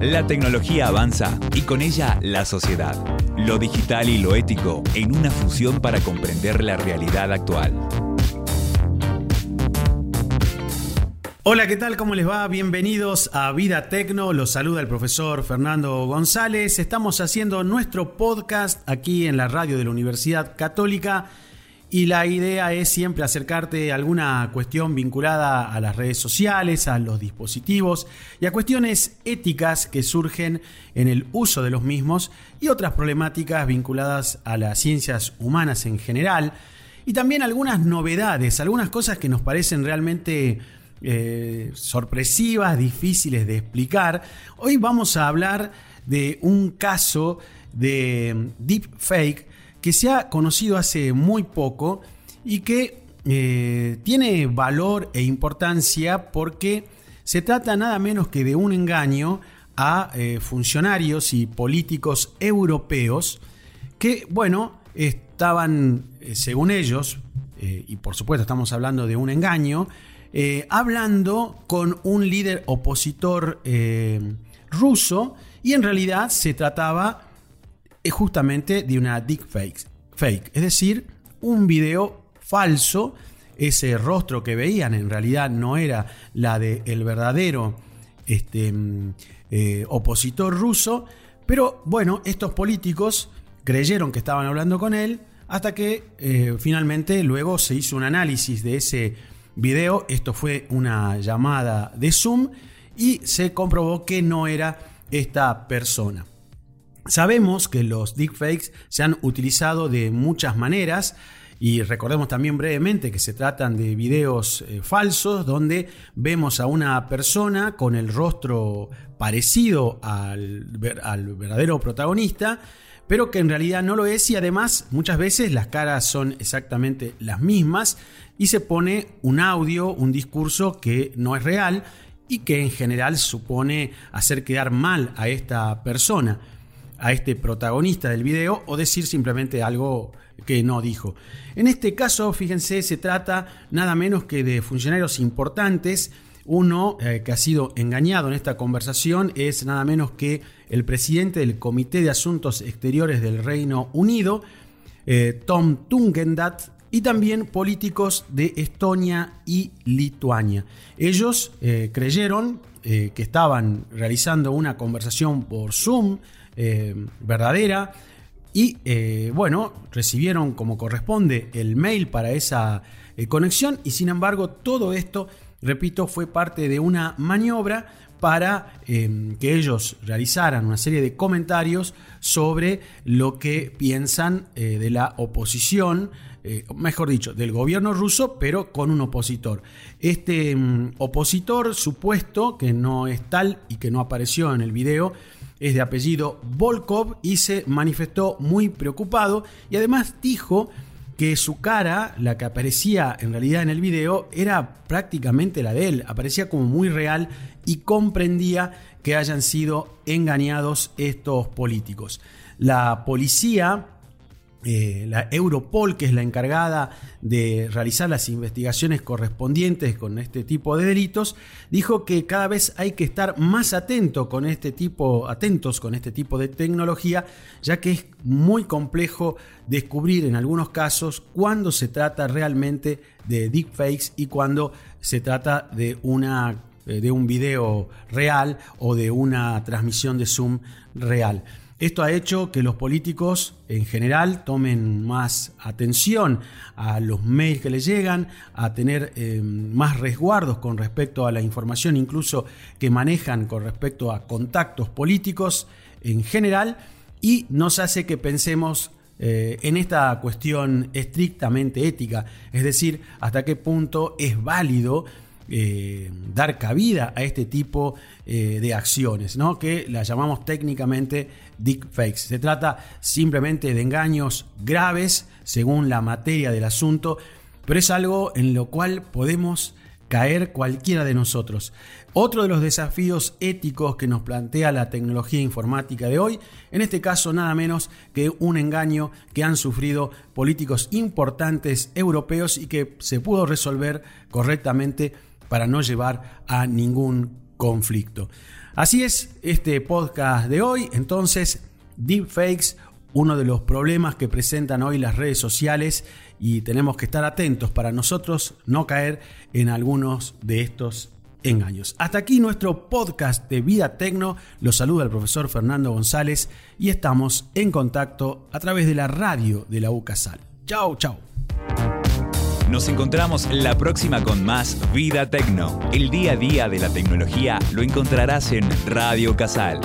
La tecnología avanza y con ella la sociedad. Lo digital y lo ético en una fusión para comprender la realidad actual. Hola, ¿qué tal? ¿Cómo les va? Bienvenidos a Vida Tecno. Los saluda el profesor Fernando González. Estamos haciendo nuestro podcast aquí en la radio de la Universidad Católica y la idea es siempre acercarte a alguna cuestión vinculada a las redes sociales, a los dispositivos y a cuestiones éticas que surgen en el uso de los mismos y otras problemáticas vinculadas a las ciencias humanas en general y también algunas novedades, algunas cosas que nos parecen realmente eh, sorpresivas, difíciles de explicar. Hoy vamos a hablar de un caso de deepfake que se ha conocido hace muy poco y que eh, tiene valor e importancia porque se trata nada menos que de un engaño a eh, funcionarios y políticos europeos que, bueno, estaban, según ellos, y por supuesto estamos hablando de un engaño, eh, hablando con un líder opositor eh, ruso y en realidad se trataba eh, justamente de una deepfake, fake, es decir, un video falso. Ese rostro que veían en realidad no era la del el verdadero este, mm, opositor ruso, pero bueno, estos políticos creyeron que estaban hablando con él hasta que finalmente luego se hizo un análisis de ese video. Esto fue una llamada de Zoom y se comprobó que no era esta persona. Sabemos que los deepfakes se han utilizado de muchas maneras y recordemos también brevemente que se tratan de videos eh, falsos donde vemos a una persona con el rostro parecido al, al verdadero protagonista pero que en realidad no lo es y además muchas veces las caras son exactamente las mismas y se pone un audio, un discurso que no es real y que en general supone hacer quedar mal a esta persona, a este protagonista del video o decir simplemente algo que no dijo. En este caso, fíjense, se trata nada menos que de funcionarios importantes uno eh, que ha sido engañado en esta conversación es nada menos que el presidente del Comité de Asuntos Exteriores del Reino Unido, eh, Tom Tungendat, y también políticos de Estonia y Lituania. Ellos eh, creyeron que estaban realizando una conversación por Zoom verdadera y bueno, recibieron como corresponde el mail para esa conexión y sin embargo todo esto repito, fue parte de una maniobra para em, que ellos realizaran una serie de comentarios sobre lo que piensan eh, de la oposición, eh, mejor dicho, del gobierno ruso, pero con un opositor. Este em, opositor supuesto, que no es tal y que no apareció en el video, es de apellido Volkov y se manifestó muy preocupado y además dijo que su cara, la que aparecía en realidad en el video, era prácticamente la de él, aparecía como muy real y comprendía que hayan sido engañados estos políticos. La policía eh, la Europol, que es la encargada de realizar las investigaciones correspondientes con este tipo de delitos, dijo que cada vez hay que estar más atento con este tipo, atentos con este tipo de tecnología, ya que es muy complejo descubrir en algunos casos cuando se trata realmente de deepfakes y cuando se trata de una eh, de un video real o de una transmisión de Zoom real. Esto ha hecho que los políticos en general tomen más atención a los mails que les llegan, a tener eh, más resguardos con respecto a la información incluso que manejan con respecto a contactos políticos en general. Y nos hace que pensemos eh, en esta cuestión estrictamente ética, es decir, hasta qué punto es válido eh, dar cabida a este tipo eh, de acciones, ¿no? que las llamamos técnicamente deepfakes. Se trata simplemente de engaños graves según la materia del asunto, pero es algo en lo cual podemos caer cualquiera de nosotros. Otro de los desafíos éticos que nos plantea la tecnología informática de hoy, en este caso nada menos que un engaño que han sufrido políticos importantes europeos y que se pudo resolver correctamente para no llevar a ningún conflicto. Así es, este podcast de hoy, entonces, deepfakes, uno de los problemas que presentan hoy las redes sociales y tenemos que estar atentos para nosotros no caer en algunos de estos engaños. Hasta aquí nuestro podcast de Vida Tecno. Los saluda el profesor Fernando González y estamos en contacto a través de la radio de la UCASAL. Chao, chao. Nos encontramos la próxima con más Vida Tecno. El día a día de la tecnología lo encontrarás en Radio Casal